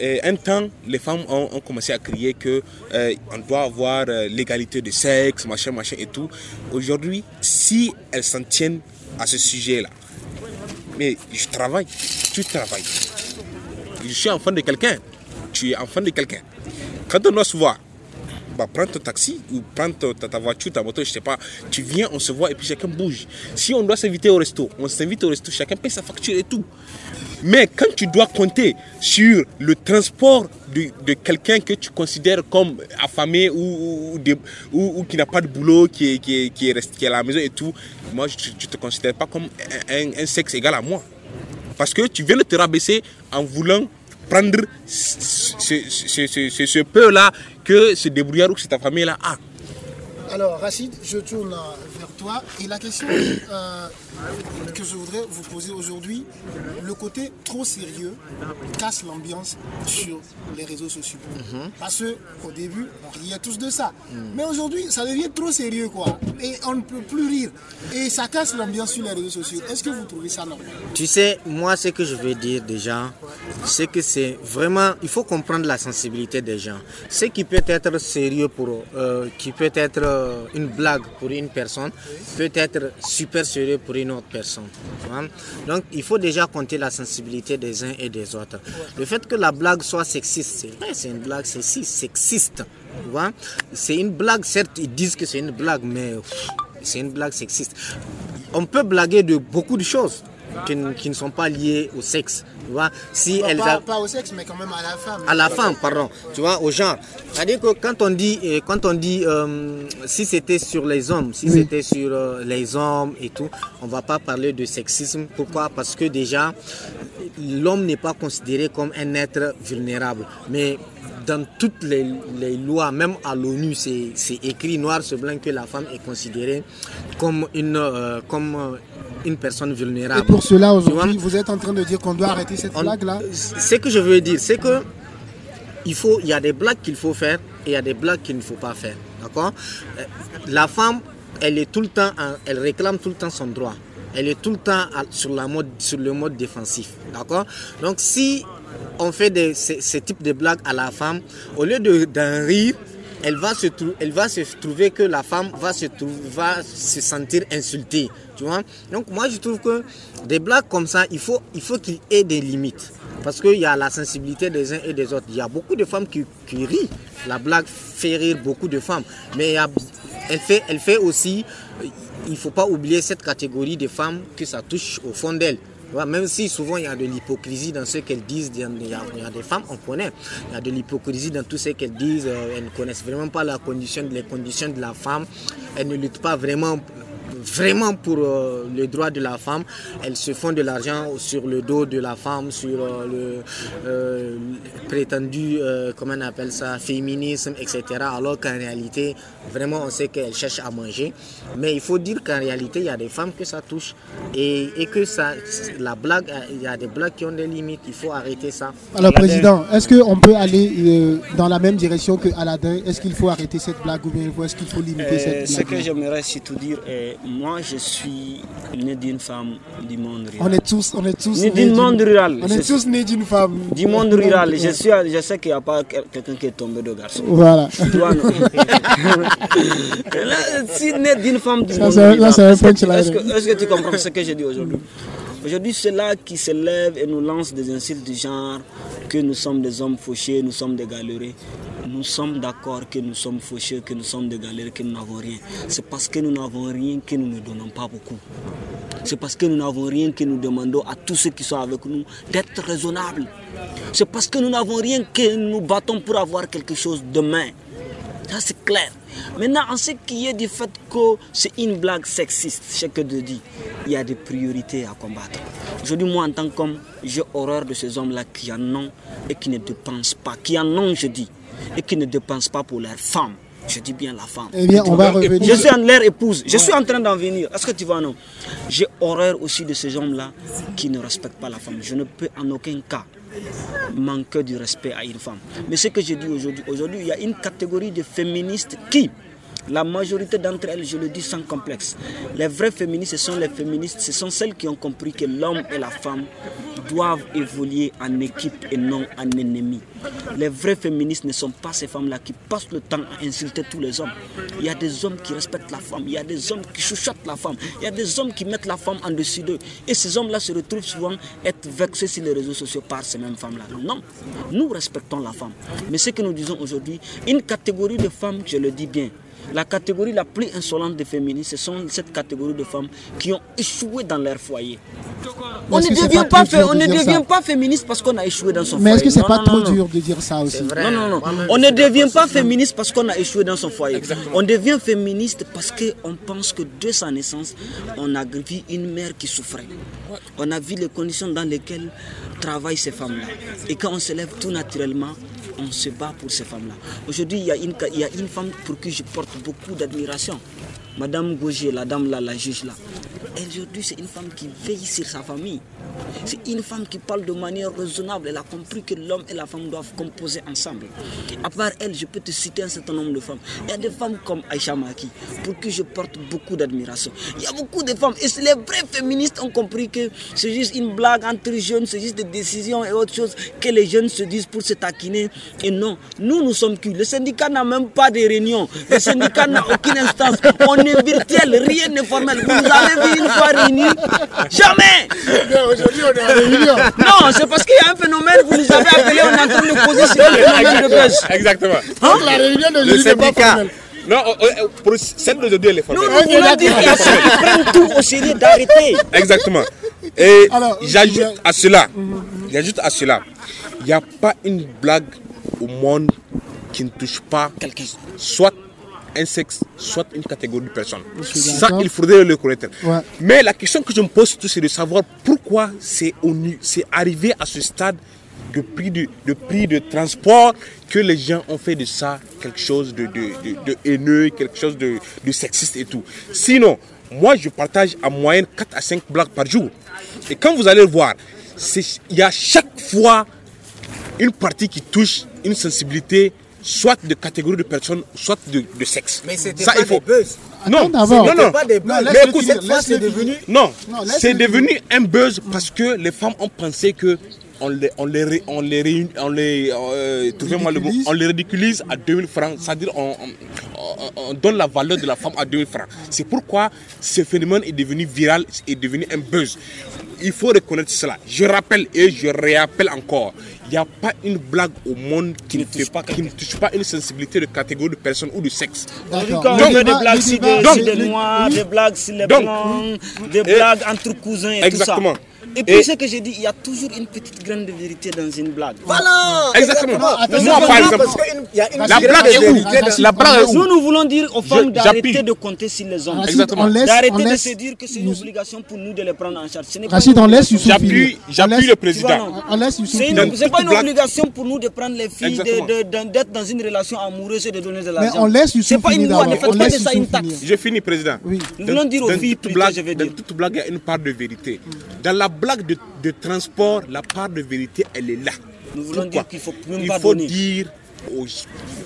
euh, un temps, les femmes ont, ont commencé à crier que euh, on doit avoir euh, l'égalité de sexe, machin, machin et tout. Aujourd'hui, si elles s'en tiennent à ce sujet-là, mais je travaille, tu travailles. Je suis enfant de quelqu'un, tu es enfant de quelqu'un. Quand on doit se voir, bah, prends ton taxi ou prends ta, voiture, ta moto, je sais pas. Tu viens, on se voit et puis chacun bouge. Si on doit s'inviter au resto, on s'invite au resto, chacun paye sa facture et tout. Mais quand tu dois compter sur le transport de, de quelqu'un que tu considères comme affamé ou, ou, qui n'a pas de boulot, qui est, qui, est, qui, est resté, à la maison et tout, moi je ne te considère pas comme un, sexe égal à moi. Parce que tu viens de te rabaisser en voulant prendre ce, ce, ce, ce peu-là que ce débrouillard ou que cette famille-là a. Alors, Rachid, je tourne vers toi. Et la question euh, que je voudrais vous poser aujourd'hui, le côté trop sérieux casse l'ambiance sur les réseaux sociaux. Mm -hmm. Parce qu'au début, on riait tous de ça. Mm. Mais aujourd'hui, ça devient trop sérieux, quoi. Et on ne peut plus rire. Et ça casse l'ambiance sur les réseaux sociaux. Est-ce que vous trouvez ça normal? Tu sais, moi, ce que je veux dire déjà, c'est que c'est vraiment, il faut comprendre la sensibilité des gens. Ce qui peut être sérieux pour, euh, qui peut être une blague pour une personne peut être super sérieux pour une autre personne. Donc il faut déjà compter la sensibilité des uns et des autres. Le fait que la blague soit sexiste, c'est vrai, c'est une blague sexiste. sexiste c'est une blague, certes, ils disent que c'est une blague, mais c'est une blague sexiste. On peut blaguer de beaucoup de choses qui ne sont pas liées au sexe. Tu vois, si Bon, elles pas, a- pas au sexe, mais quand même à la femme. à la femme, pardon, tu vois, au genre. C'est-à-dire que quand on dit, euh, quand on dit, euh, si c'était sur les hommes, si c'était sur euh, les hommes et tout, on va pas parler de sexisme. Pourquoi? Parce que déjà, l'homme n'est pas considéré comme un être vulnérable. Mais dans toutes les, les lois, même à l'ONU, c'est écrit noir sur blanc que la femme est considérée comme une, euh, comme une personne vulnérable. Et pour cela, aujourd'hui, vous êtes en train de dire qu'on doit arrêter cette blague-là? Ce que je veux dire, c'est que il faut, il y a des blagues qu'il faut faire et il y a des blagues qu'il ne faut pas faire. D'accord? Euh, La femme, elle est tout le temps, en- elle réclame tout le temps son droit. Elle est tout le temps sur, la mode, sur le mode défensif. D'accord? Donc si on fait des, ce, ce type de blagues à la femme, au lieu de- d'en rire, elle va, se trouver que la femme va se, va se sentir insultée. Tu vois Donc moi je trouve que des blagues comme ça, il faut il faut qu'il y ait des limites. Parce qu'il y a la sensibilité des uns et des autres. Il y a beaucoup de femmes qui, qui rient. La blague fait rire beaucoup de femmes. Mais elle fait aussi, il ne faut pas oublier cette catégorie de femmes que ça touche au fond d'elles. Même si souvent il y a de l'hypocrisie dans ce qu'elles disent, il y, a, des femmes, on connaît, il y a de l'hypocrisie dans tout ce qu'elles disent, euh, elles ne connaissent vraiment pas les conditions de la femme, elles ne luttent pas vraiment vraiment pour euh, le droit de la femme. Elles se font de l'argent sur le dos de la femme, sur euh, le euh, prétendu, euh, comment on appelle ça, féminisme, etc. Alors qu'en réalité, vraiment, on sait qu'elles cherchent à manger. Mais il faut dire qu'en réalité, il y a des femmes que ça touche et, et que ça, la blague, il y a des blagues qui ont des limites. Il faut arrêter ça. Alors, Président, est-ce qu'on peut aller euh, dans la même direction que Aladdin? Est-ce qu'il faut arrêter cette blague ou bien est-ce qu'il faut limiter Euh, cette ce blague? que j'aimerais surtout dire est, moi je suis né d'une femme du monde On rural. est tous, on est tous Né du monde rural. On est tous nés d'une femme. Du monde rural. Je, suis, je sais qu'il n'y a pas quel- quelqu'un qui est tombé de garçon. Voilà. Tu vois, non Là, si né d'une femme du monde rural, est-ce que est-ce que tu comprends ce que j'ai dit aujourd'hui Aujourd'hui, ceux-là qui se lèvent et nous lancent des insultes du genre que nous sommes des hommes fauchés, nous sommes des galérés. Nous sommes d'accord que nous sommes fauchés, que nous sommes des galérés, que nous n'avons rien. C'est parce que nous n'avons rien que nous ne donnons pas beaucoup. C'est parce que nous n'avons rien que nous demandons à tous ceux qui sont avec nous d'être raisonnables. C'est parce que nous n'avons rien que nous nous battons pour avoir quelque chose demain. Ça, c'est clair. Maintenant, en ce qui est du fait que c'est une blague sexiste, ce que de dit, il y a des priorités à combattre. Aujourd'hui, moi, en tant qu'homme, j'ai horreur de ces hommes-là qui en ont et qui ne dépensent pas, qui en ont, je dis, et qui ne dépensent pas pour leurs femmes. Je dis bien la femme. Eh bien, on va revenir- Je suis en leur épouse. Je suis en train d'en venir. Est-ce que tu vois, non? J'ai horreur aussi de ces hommes-là qui ne respectent pas la femme. Je ne peux en aucun cas manquer du respect à une femme. Mais ce que je dis aujourd'hui, aujourd'hui, il y a une catégorie de féministes qui, La majorité d'entre elles, je le dis sans complexe, les vraies féministes, ce sont les féministes, ce sont celles qui ont compris que l'homme et la femme doivent évoluer en équipe et non en ennemi. Les vraies féministes ne sont pas ces femmes-là qui passent le temps à insulter tous les hommes. Il y a des hommes qui respectent la femme, il y a des hommes qui chuchotent la femme, il y a des hommes qui mettent la femme en dessus d'eux. Et ces hommes-là se retrouvent souvent être vexés sur les réseaux sociaux par ces mêmes femmes-là. Non, nous respectons la femme. Mais ce que nous disons aujourd'hui, une catégorie de femmes, je le dis bien, la catégorie la plus insolente des féministes, ce sont cette catégorie de femmes qui ont échoué dans leur foyer. On ne devient, pas on ne devient féministe parce qu'on a échoué dans son Mais foyer. est-ce que c'est pas non, trop non, dur de dire ça aussi Non, non, non. On ne devient pas féministe parce qu'on a échoué dans son foyer. On devient féministe parce qu'on pense que de sa naissance, on a vu une mère qui souffrait. On a vu les conditions dans lesquelles travaillent ces femmes-là. Et quand on se lève tout naturellement, on se bat pour ces femmes-là. Aujourd'hui, il il y a une femme pour qui je porte beaucoup d'admiration. Madame Gaugier, la dame là, la juge là. Aujourd'hui, c'est une femme qui veille sur sa famille. C'est une femme qui parle de manière raisonnable. Elle a compris que l'homme et la femme doivent composer ensemble. À part elle, je peux te citer un certain nombre de femmes. Il y a des femmes comme Aïcha Maki, pour qui je porte beaucoup d'admiration. Il y a beaucoup de femmes. Et les vrais féministes ont compris que c'est juste une blague entre jeunes, c'est juste des décisions et autre chose que les jeunes se disent pour se taquiner. Et non, nous, nous sommes que Le syndicat n'a même pas de réunion. Le syndicat n'a aucune instance. On est virtuel, rien n'est formel. Vous nous avez vu une fois réunis Jamais Aujourd'hui, on est en réunion. Non, c'est parce qu'il y a un phénomène, vous nous avez appelé, on est en train de poser sur le phénomène de buzz. Exactement. Donc, la réunion jeudi n'est pas formelle. Non, oh, oh, pour celle d'aujourd'hui, elle est Nous, formelle. nous voulons dire qu'il y a ceux qui prennent tout au sérieux d'arrêter. Exactement. Et j'ajoute à cela, j'ajoute à cela, il n'y a pas une blague au monde qui ne touche pas Quelqu'un. soit un sexe, soit une catégorie de personnes. Ça, il faudrait le connaître. Ouais. Mais la question que je me pose c'est de savoir pourquoi c'est arrivé à ce stade de prix de, de prix de transport que les gens ont fait de ça quelque chose de, de, de- de haineux, quelque chose de, sexiste et tout. Sinon, moi je partage en moyenne 4 à 5 blagues par jour. Et quand vous allez le voir, il y a chaque fois une partie qui touche une sensibilité soit de catégorie de personnes, soit de, de sexe. Mais c'était Ça, pas il faut- des buzz. Non, Attends non, non. pas des Non, buzz. Mais écoute, cette fois, c'est devenu. Non, Non, c'est devenu un buzz parce que les femmes ont pensé que on les, on les, ré- on les, réun- on les, euh, trouvez-moi le mot, Ridiculise. on les ridiculise à 2000 francs, c'est-à-dire on, on- on- on donne la valeur de la femme à 2000 francs. C'est pourquoi ce phénomène est devenu viral, est devenu un buzz. Il faut reconnaître cela. Je rappelle et je réappelle encore, il n'y a pas une blague au monde qui, ne, touche fait- pas qui ne touche pas une sensibilité de catégorie de personne ou de sexe. Fait des blagues sur débat, des, Donc- sur des le- noirs, des blagues sur les Donc- blancs, des blagues entre cousins et Exactement. tout ça. Et puis Et- ce que j'ai dit, il y a toujours une petite graine de vérité dans une blague. Voilà Exactement. attends, Moi, par exemple, La blague de est où? dans- La blague est où? Nous, nous voulons dire aux femmes d'arrêter de compter sur les hommes. Exactement. on laisse, on D'arrêter de se dire que c'est une obligation pour nous de les prendre en charge. Rachid, on laisse. Youssouf finir. J'appuie, le président. On laisse Youssouf C'est pas une obligation pour nous de prendre les filles, d'être dans une relation amoureuse et de donner de l'argent. on laisse Youssouf C'est pas une loi, ne faites On pas de laisse ça une taxe. Je finis, président. Oui. Nous voulons dire aux Dans filles je vais dans dire. toute blague, il y a une part de vérité. Dans la blague de, de transport, la part de vérité, elle est là. Nous voulons Pourquoi dire qu'il faut même Il pas faut donner. dire aux,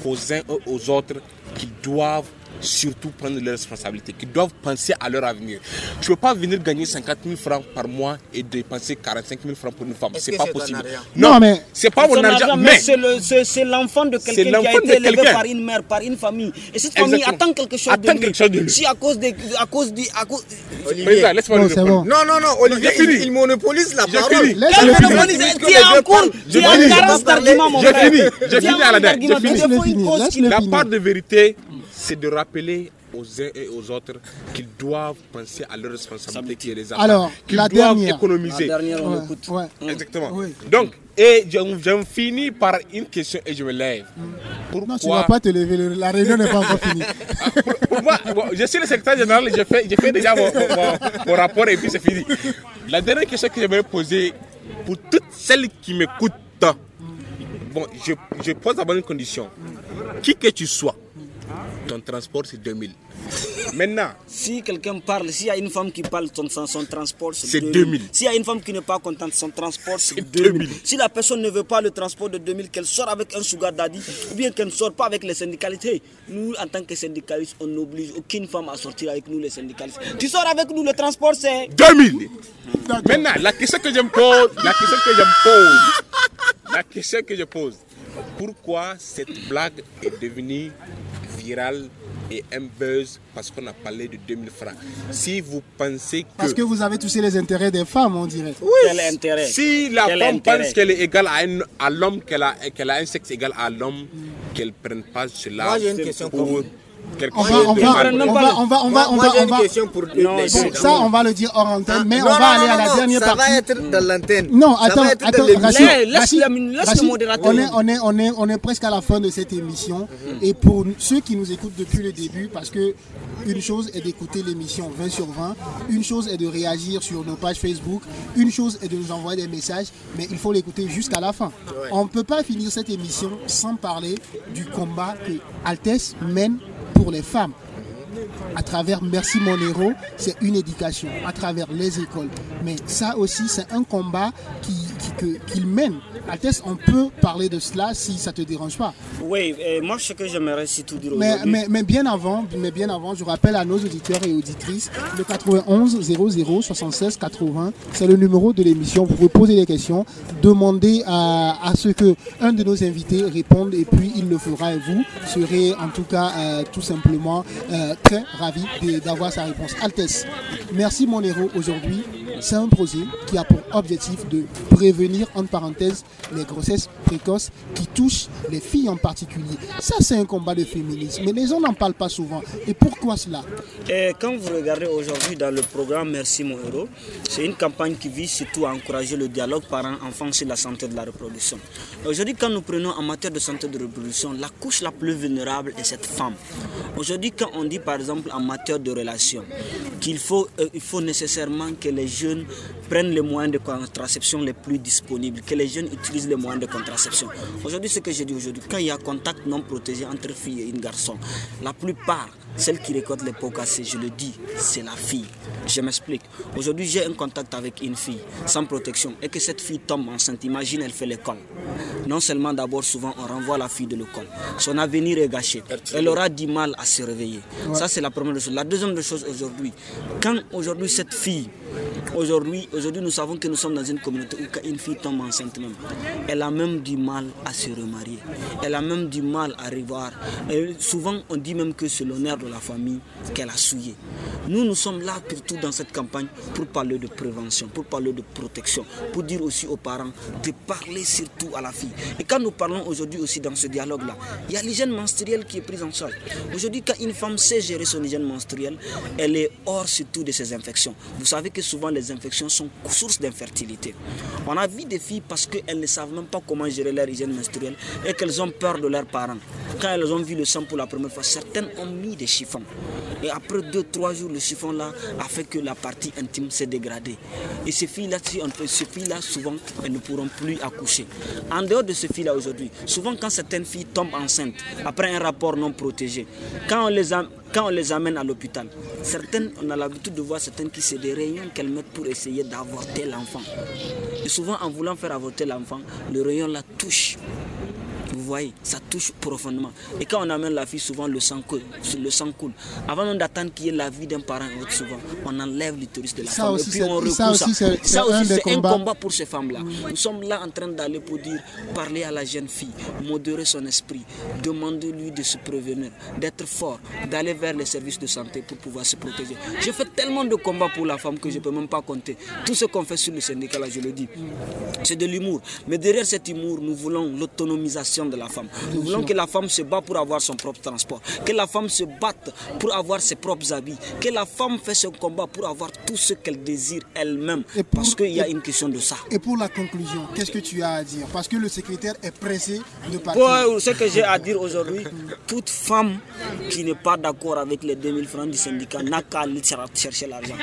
aux uns et aux autres qu'ils doivent surtout prendre leurs responsabilités, qu'ils doivent penser à leur avenir. Tu ne peux pas venir gagner 50 000 francs par mois et dépenser 45 000 francs pour une femme. C'est que pas possible. argent? Non, mais- c'est pas mon argent, mais mais c'est le- c'est c'est l'enfant de quelqu'un qui a été élevé par une mère, par une famille. Et cette famille Exactement. attend quelque chose, Attend de, lui. quelque chose de lui. Si à cause de, à cause de, à cause, président, laisse-moi répondre. bon. Non, non, non, Olivier, il, il monopolise la parole. finir. monopolise Tu es en cours, tu es en carence d'argument, mon J'ai frère. fini, j'ai fini à la date, j'ai fini. qui- part de vérité, c'est de rappeler aux uns et aux autres qu'ils doivent penser à leurs responsabilités qui les. Alors, qu'ils la doivent dernière. économiser. La dernière, on Ouais, écoute. ouais. Exactement. Oui. Donc, et je, je finis par une question et je me lève. Pourquoi Non, tu ne vas pas te lever. le- La réunion n'est pas encore finie. pour, pour moi, bon, je suis le secrétaire général, j'ai fait, fait déjà mon, mon- mon rapport et puis c'est fini. La dernière question que j'aimerais poser pour toutes celles qui m'écoutent, bon, je, je pose d'abord une condition. Qui que tu sois, ton transport c'est 2000. Maintenant, Si quelqu'un parle, s'il y a une femme qui parle de son, son- son transport, C'est 2000. S'il y a une femme qui n'est pas contente son transport, c'est 2000. 2000. Si la personne ne veut pas le transport de 2000, qu'elle sort avec un sugar daddy, ou bien qu'elle ne sort pas avec les syndicalistes. Hey, nous, en tant que syndicalistes, on n'oblige aucune femme à sortir avec nous, les syndicalistes. Tu sors avec nous, le transport, c'est 2000 Maintenant, la question que je me pose, la question que je me pose, la question que je pose, pourquoi cette blague est devenue virale et un buzz parce qu'on a parlé de 2000 francs? Si vous pensez que... Parce que vous avez touché les intérêts des femmes, on dirait. Quel intérêt Si la Quel femme intérêt pense qu'elle est égale à, un- à l'homme, qu'elle a, qu'elle a un sexe égal à l'homme, qu'elle ne prenne pas cela Moi, j'ai une question pour vous. Quelque On va, chose on va, on va, on va, on va, on va, on une va. bon, ça, on va le dire hors antenne, mais Non, on va non, aller non, à la non, dernière ça partie. va être dans l'antenne. Non, Ça attends, attends. Rachid, Laisse- le modérateur. On est, on, est, on, est, on est presque à la fin de cette émission. Et pour ceux qui nous écoutent depuis le début, parce que une chose est d'écouter l'émission 20 sur 20, une chose est de réagir sur nos pages Facebook, une chose est de nous envoyer des messages, mais il faut l'écouter jusqu'à la fin. On ne peut pas finir cette émission sans parler du combat que Altesse mène les femmes à travers Merci Mon Héros, c'est une éducation à travers les écoles. Mais ça aussi, c'est un combat qui, qu'il mène. Altesse, on peut parler de cela si ça te dérange pas. Oui, euh, moi, ce que j'aimerais surtout dire Mais, mais, mais bien avant, mais bien avant, je rappelle à nos auditeurs et auditrices le 91 00 76 80, c'est le numéro de l'émission. Vous pouvez poser des questions, demander à, à ce que un de nos invités réponde et puis il le fera et vous serez en tout cas euh, tout simplement euh, très ravi d'avoir sa réponse. Altesse, merci mon héros aujourd'hui. C'est un projet qui a pour objectif de prévenir, entre parenthèses, les grossesses précoces qui touchent les filles en particulier. Ça, c'est un combat de féminisme, mais les gens n'en parlent pas souvent. Et pourquoi cela? Et quand vous regardez aujourd'hui dans le programme Merci mon héros, c'est une campagne qui vise surtout à encourager le dialogue parents-enfants sur la santé de la reproduction. Aujourd'hui, quand nous prenons en matière de santé de reproduction, la couche la plus vulnérable est cette femme. Aujourd'hui, quand on dit par exemple en matière de relations qu'il faut, euh, faut nécessairement que les jeunes prennent les moyens de contraception les plus disponibles, que les jeunes utilisent les moyens de contraception. Aujourd'hui, ce que je dis aujourd'hui, quand il y a contact non protégé entre fille et une garçon, la plupart, celles qui récoltent les pots cassés, je le dis, c'est la fille. Je m'explique. Aujourd'hui, j'ai un contact avec une fille sans protection et que cette fille tombe enceinte. Imagine, elle fait l'école. Non seulement d'abord, souvent, on renvoie la fille de l'école. Son avenir est gâché. Elle aura du mal à se réveiller. Ça, c'est la première chose. La deuxième chose aujourd'hui, quand aujourd'hui cette fille, aujourd'hui, aujourd'hui, nous savons que nous sommes dans une communauté où quand une fille tombe enceinte même, elle a même du mal à se remarier. Elle a même du mal à revoir. Souvent, on dit même que c'est l'honneur de la famille qu'elle a souillé. Nous, nous sommes là surtout dans cette campagne pour parler de prévention, pour parler de protection, pour dire aussi aux parents de parler surtout à la fille. Et quand nous parlons aujourd'hui aussi dans ce dialogue-là, il y a l'hygiène menstruelle qui est prise en charge. Aujourd'hui, quand une femme sait gérer son hygiène menstruelle, elle est hors surtout de ces infections. Vous savez que souvent les infections sont source d'infertilité. On a vu des filles parce qu'elles ne savent même pas comment gérer leur hygiène menstruelle et qu'elles ont peur de leurs parents. Quand elles ont vu le sang pour la première fois, certaines ont mis des chiffons. Et après deux, trois jours, le chiffon là a fait que la partie intime s'est dégradée. Et ces filles-là, ces filles-là, souvent, elles ne pourront plus accoucher. En dehors de ces filles-là aujourd'hui, souvent quand certaines filles tombent enceintes après un rapport non protégé, quand on les, am- quand on les amène à l'hôpital, certaines, on a l'habitude de voir certaines qui c'est des rayons qu'elles mettent pour essayer d'avorter l'enfant. Et souvent, en voulant faire avorter l'enfant, le rayon la touche. Voyez, ça touche profondément. Et quand on amène la fille, souvent le sang coule. Le sang coule. Avant même d'attendre qu'il y ait la vie d'un parent, et autre, souvent, on enlève l'utérus de la Ça femme. aussi, et puis on recoue ça ça. aussi, Ça un aussi, c'est un combat pour ces femmes-là. Nous sommes là en train d'aller pour dire, parler à la jeune fille, modérer son esprit, demander-lui de se prévenir, d'être fort, d'aller vers les services de santé pour pouvoir se protéger. J'ai fait tellement de combats pour la femme que je ne peux même pas compter. Tout ce qu'on fait sur le syndicat, là, je le dis, c'est de l'humour. Mais derrière cet humour, nous voulons l'autonomisation de la femme. Nous voulons que la femme se batte pour avoir son propre transport, que la femme se batte pour avoir ses propres habits, que la femme fait son combat pour avoir tout ce qu'elle désire elle-même. Parce qu'il y a une question de ça. Et pour la conclusion, qu'est-ce que tu as à dire? Parce que le secrétaire est pressé de partir. Pour ce que j'ai à dire aujourd'hui, toute femme qui n'est pas d'accord avec les 2000 francs du syndicat n'a qu'à aller chercher l'argent.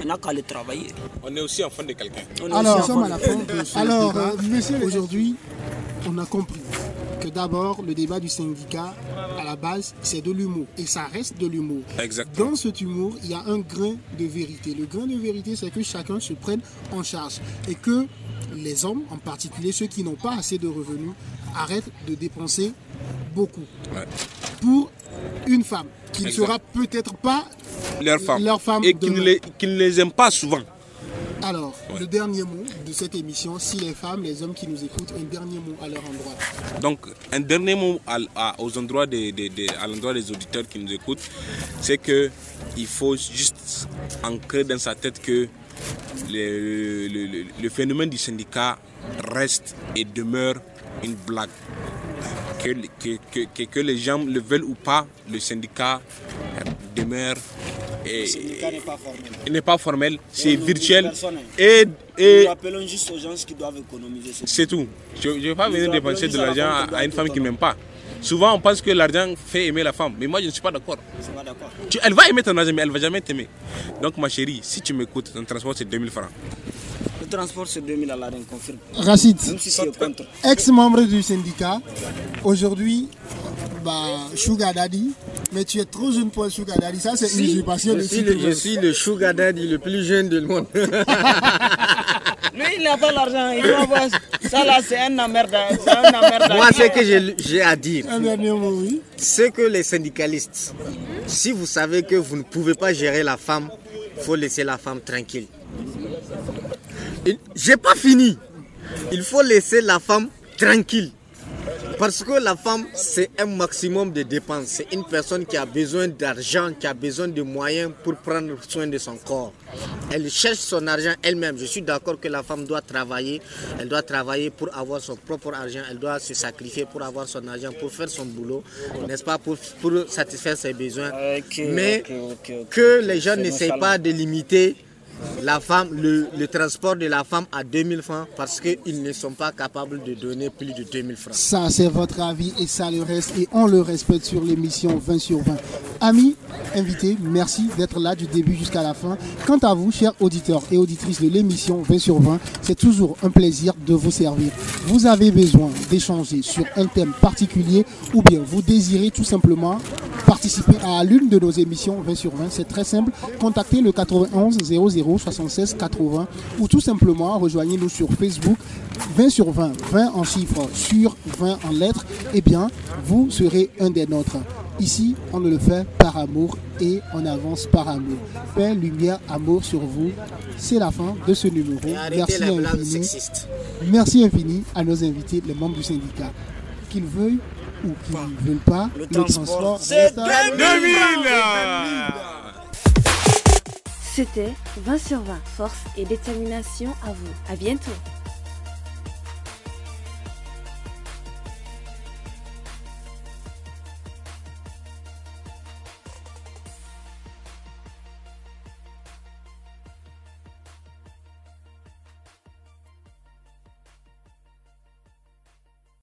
Elle n'a qu'à aller travailler. On est aussi enfant de quelqu'un. On est Alors, nous sommes à la de- fin de ce Alors, débat. euh, aujourd'hui, on a compris que d'abord, le débat du syndicat, à la base, c'est de l'humour. Et ça reste de l'humour. Exactement. Dans cet humour, il y a un grain de vérité. Le grain de vérité, c'est que chacun se prenne en charge. Et que les hommes, en particulier ceux qui n'ont pas assez de revenus, arrêtent de dépenser beaucoup. Ouais. Pour une femme qui ne sera peut-être pas Leur femme. leur femme Et qui ne, les, qui ne les aiment pas souvent. Alors, Ouais. le dernier mot de cette émission, si les femmes, les hommes qui nous écoutent, un dernier mot à leur endroit. Donc, un dernier mot à- à- aux endroits des, des- des- à l'endroit des auditeurs qui nous écoutent, c'est que il faut juste ancrer dans sa tête que le, le- le- le phénomène du syndicat reste et demeure une blague. Que, que- que- que- que les gens le veulent ou pas, le syndicat demeure Le syndicat n'est pas formel. il n'est pas formel, c'est virtuel hein. et, Nous et rappelons juste aux gens qui doivent économiser. c'est tout. Je ne vais pas Nous venir dépenser de à l'argent à, une femme qui ne m'aime pas. Souvent, on pense que l'argent fait aimer la femme. Mais moi, je ne suis pas d'accord. Elle va aimer ton argent, mais elle ne va jamais t'aimer. Donc, ma chérie, si tu m'écoutes, ton transport, c'est 2000 francs. Le transport, c'est 2000 à l'année, confirme. Rachid, si ex-membre du syndicat, aujourd'hui, bah, Sugar Daddy, mais tu es trop jeune pour être Sugar Daddy. Ça, c'est une usurpation je, de suis le, je suis le sugar daddy le plus jeune du monde. Lui, il n'a pas l'argent. Il doit avoir. Ça, là, c'est un emmerde. Moi, ce que j'ai- à dire, oui. c'est que les syndicalistes, si vous savez que vous ne pouvez pas gérer la femme, il faut laisser la femme tranquille. J'ai pas fini. Il faut laisser la femme tranquille. Parce que la femme, c'est un maximum de dépenses. C'est une personne qui a besoin d'argent, qui a besoin de moyens pour prendre soin de son corps. Elle cherche son argent elle-même. Je suis d'accord que la femme doit travailler. Elle doit travailler pour avoir son propre argent. Elle doit se sacrifier pour avoir son argent, pour faire son boulot, n'est-ce pas, pour, pour satisfaire ses besoins. Mais que les gens n'essayent pas de limiter la femme, le, le transport de la femme à 2000 francs parce qu'ils ne sont pas capables de donner plus de 2000 francs. Ça, c'est votre avis et ça le reste. Et on le respecte sur l'émission 20 sur 20. Amis, invités, merci d'être là du début jusqu'à la fin. Quant à vous, chers auditeurs et auditrices de l'émission 20 sur 20, c'est toujours un plaisir de vous servir. Vous avez besoin d'échanger sur un thème particulier ou bien vous désirez tout simplement participer à l'une de nos émissions 20 sur 20. C'est très simple. Contactez le 91 00 76 80 ou tout simplement rejoignez-nous sur Facebook 20 sur 20, 20 en chiffres sur 20 en lettres. Eh bien, vous serez un des nôtres. Ici, on ne le fait par amour et on avance par amour. Paix, lumière, amour sur vous. C'est la fin de ce numéro. Et arrêtez Merci infini. sexiste. Merci infini à nos invités, les membres du syndicat. Qu'ils veuillent ou qu'ils ne veulent pas, Le le, transport, transport c'est reste à- 2000 C'était 20 sur 20, force et détermination à vous. À bientôt.